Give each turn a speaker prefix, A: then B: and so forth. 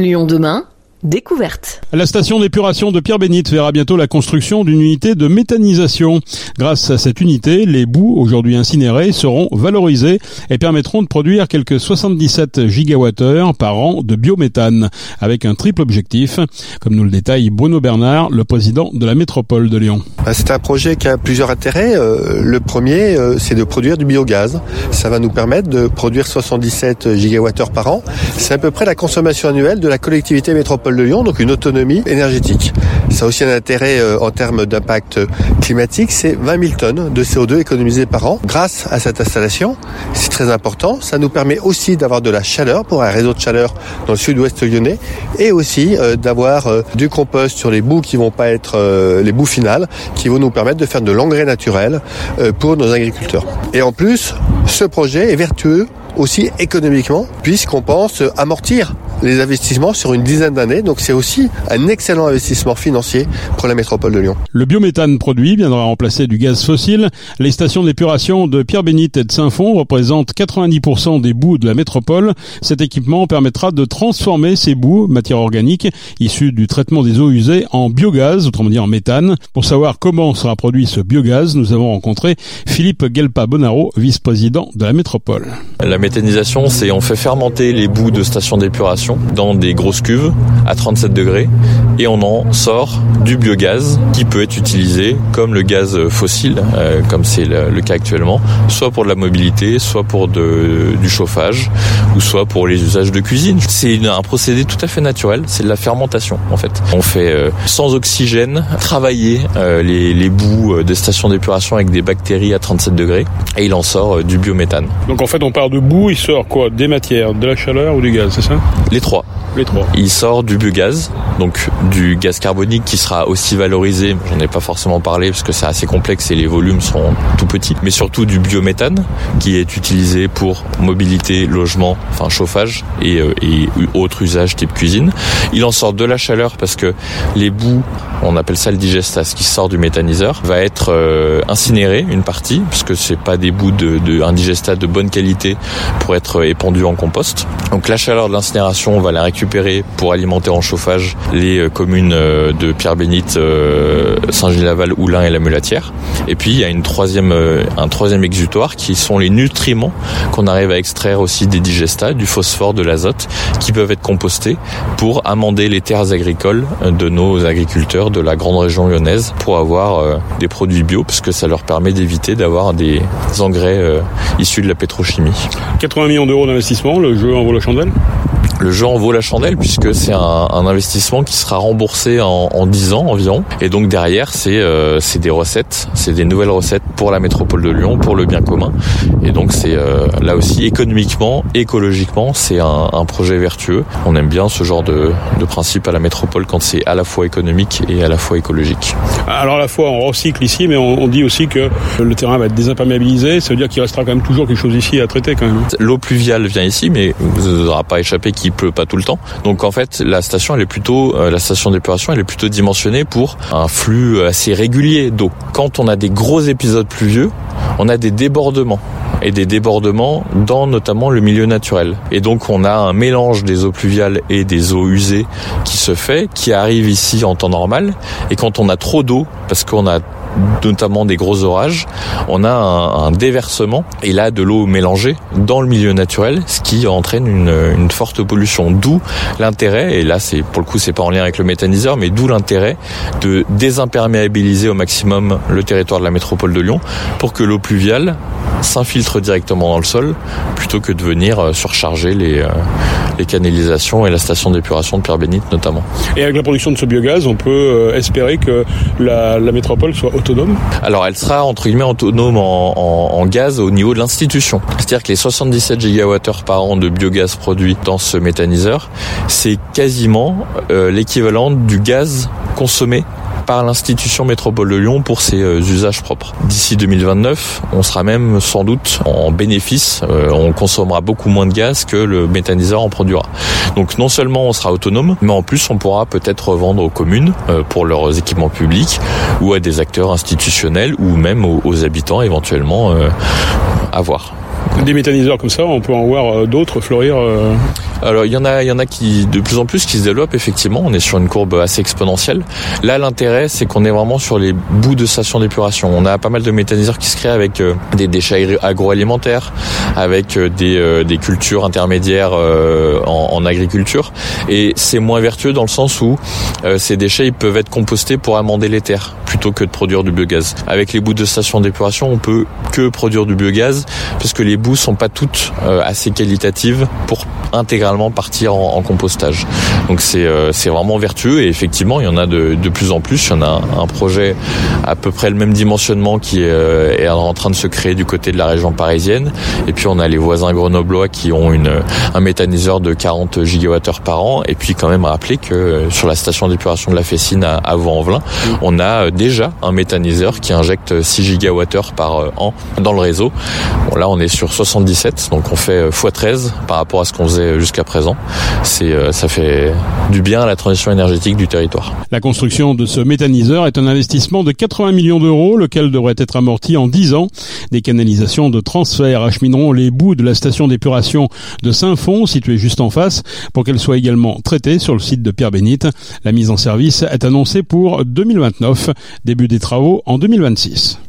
A: Lyon demain Découverte.
B: La station d'épuration de Pierre-Bénite verra bientôt la construction d'une unité de méthanisation. Grâce à cette unité, les boues aujourd'hui incinérées seront valorisées et permettront de produire quelques 77 gigawattheures par an de biométhane, avec un triple objectif, comme nous le détaille Bruno Bernard, le président de la métropole de Lyon.
C: Bah, c'est un projet qui a plusieurs intérêts. Euh, le premier, euh, c'est de produire du biogaz. Ça va nous permettre de produire 77 gigawattheures par an. C'est à peu près la consommation annuelle de la collectivité métropole de Lyon, donc une autonomie énergétique. Ça a aussi un intérêt euh, en termes d'impact climatique, c'est 20 000 tonnes de CO2 économisées par an grâce à cette installation. C'est très important. Ça nous permet aussi d'avoir de la chaleur pour un réseau de chaleur dans le sud-ouest lyonnais et aussi euh, d'avoir euh, du compost sur les boues qui vont pas être les boues finales, qui vont nous permettre de faire de l'engrais naturel pour nos agriculteurs. Et en plus, ce projet est vertueux aussi économiquement, puisqu'on pense amortir les investissements sur une dizaine d'années. Donc c'est aussi un excellent investissement financier pour la métropole de Lyon.
B: Le biométhane produit viendra remplacer du gaz fossile. Les stations d'épuration de Pierre-Bénite et de Saint-Fond représentent 90% des boues de la métropole. Cet équipement permettra de transformer ces boues, matière organique, issues du traitement des eaux usées, en biogaz, autrement dit en méthane. Pour savoir comment sera produit ce biogaz, nous avons rencontré Philippe Gelpa-Bonaro, vice-président de la métropole.
D: La méthanisation, c'est on fait fermenter les boues de stations d'épuration dans des grosses cuves à 37 degrés et on en sort du biogaz qui peut être utilisé comme le gaz fossile, euh, comme c'est le, cas actuellement, soit pour de la mobilité, soit pour de, du chauffage ou soit pour les usages de cuisine. C'est un procédé tout à fait naturel, c'est de la fermentation en fait. On fait euh, sans oxygène travailler euh, les, les boues des stations d'épuration avec des bactéries à 37 degrés et il en sort du biométhane.
B: Donc en fait on part de boue, il sort quoi? Des matières, de la chaleur ou du gaz, c'est ça?
D: Les trois.
B: Les trois.
D: Il sort du biogaz, donc du gaz carbonique qui sera aussi valorisé. J'en ai pas forcément parlé parce que c'est assez complexe et les volumes sont tout petits. Mais surtout du biométhane qui est utilisé pour mobilité, logement, enfin chauffage et, euh, et autres usages type cuisine. Il en sort de la chaleur parce que les boues, on appelle ça le digestas, qui sort du méthaniseur, va être euh, incinéré une partie parce que c'est pas des bouts de, de digestat de bonne qualité pour être épandu en compost. Donc la chaleur de l'incinération, on va la récupérer pour alimenter en chauffage les euh, communes euh, de Pierre-Bénite, euh, Saint-Gilles-Laval, Oulin et la Mulatière. Et puis il y a troisième, un troisième exutoire qui sont les nutriments qu'on arrive à extraire aussi des digestats, du phosphore, de l'azote, qui peuvent être compostés pour amender les terres agricoles de nos agriculteurs de la grande région lyonnaise pour avoir des produits bio, parce ça leur permet d'éviter d'avoir des engrais issus de la pétrochimie.
B: 80 millions d'euros d'investissement, le jeu en vaut la chandelle?
D: Le jeu en vaut la chandelle puisque c'est un, investissement qui sera remboursé en, en 10 ans environ. Et donc derrière, c'est euh, des recettes, c'est des nouvelles recettes pour la métropole de Lyon, pour le bien commun. Et donc c'est euh, là aussi économiquement, écologiquement, c'est un, un, projet vertueux. On aime bien ce genre de, de principe à la métropole quand c'est à la fois économique et à la fois écologique.
B: Alors à la fois on recycle ici, mais on, on dit aussi que le terrain va être désimperméabilisé. Ça veut dire qu'il restera quand même toujours quelque chose ici à traiter quand même.
D: L'eau pluviale vient ici, mais vous n'aurez pas échappé qu'il pleut pas tout le temps. Donc en fait, la station elle est plutôt euh, la station d'épuration, elle est plutôt dimensionnée pour un flux assez régulier d'eau. Quand on a des gros épisodes pluvieux, on a des débordements et des débordements dans notamment le milieu naturel. Et donc on a un mélange des eaux pluviales et des eaux usées qui se fait, qui arrive ici en temps normal. Et quand on a trop d'eau, parce qu'on a notamment des gros orages, on a un, déversement et là de l'eau mélangée dans le milieu naturel, ce qui entraîne une, forte pollution. D'où l'intérêt, et là c'est pour le coup c'est pas en lien avec le méthaniseur, mais d'où l'intérêt de désimperméabiliser au maximum le territoire de la métropole de Lyon pour que l'eau pluviale s'infiltre directement dans le sol plutôt que de venir euh, surcharger les, euh, les canalisations et la station d'épuration de Pierre-Bénite notamment.
B: Et avec la production de ce biogaz, on peut euh, espérer que la, la métropole soit
D: Alors elle sera entre guillemets autonome en, gaz au niveau de l'institution. C'est-à-dire que les 77 gigawattheures par an de biogaz produit dans ce méthaniseur, c'est quasiment euh, l'équivalent du gaz consommé par l'institution métropole de Lyon pour ses euh, usages propres. D'ici 2029, on sera même sans doute en bénéfice, euh, on consommera beaucoup moins de gaz que le méthaniseur en produira. Donc non seulement on sera autonome, mais en plus on pourra peut-être revendre aux communes euh, pour leurs équipements publics ou à des acteurs institutionnels ou même aux, habitants éventuellement à voir.
B: Des méthaniseurs comme ça, on peut en voir d'autres fleurir
D: alors il y en a, il y en a qui de plus en plus qui se développent effectivement. On est sur une courbe assez exponentielle. Là, l'intérêt, c'est qu'on est vraiment sur les bouts de stations d'épuration. On a pas mal de méthaniseurs qui se créent avec euh, des déchets agroalimentaires, avec euh, des, euh, des cultures intermédiaires en, agriculture. Et c'est moins vertueux dans le sens où ces déchets peuvent être compostés pour amender les terres plutôt que de produire du biogaz. Avec les bouts de stations d'épuration, on peut que produire du biogaz parce que les bouts sont pas toutes assez qualitatives pour intégralement partir en, compostage. Donc c'est euh, c'est vraiment vertueux et effectivement il y en a de, de plus en plus. Il y en a un, projet à peu près le même dimensionnement qui est, euh, est, en train de se créer du côté de la région parisienne. Et puis on a les voisins grenoblois qui ont une un méthaniseur de 40 gigawattheures par an. Et puis quand même rappeler que euh, sur la station d'épuration de la Fessine à, à Vaux-en-Velin, on a déjà un méthaniseur qui injecte 6 gigawattheures par an dans le réseau. Bon là on est sur 77, donc on fait x13 par rapport à ce qu'on faisait jusqu'à présent. C'est, euh, ça fait du bien à la transition énergétique du territoire.
B: La construction de ce méthaniseur est un investissement de 80 millions d'euros, lequel devrait être amorti en 10 ans. Des canalisations de transfert achemineront les bouts de la station d'épuration de Saint-Fond, située juste en face, pour qu'elle soit également traitée sur le site de Pierre-Bénite. La mise en service est annoncée pour 2029, début des travaux en 2026.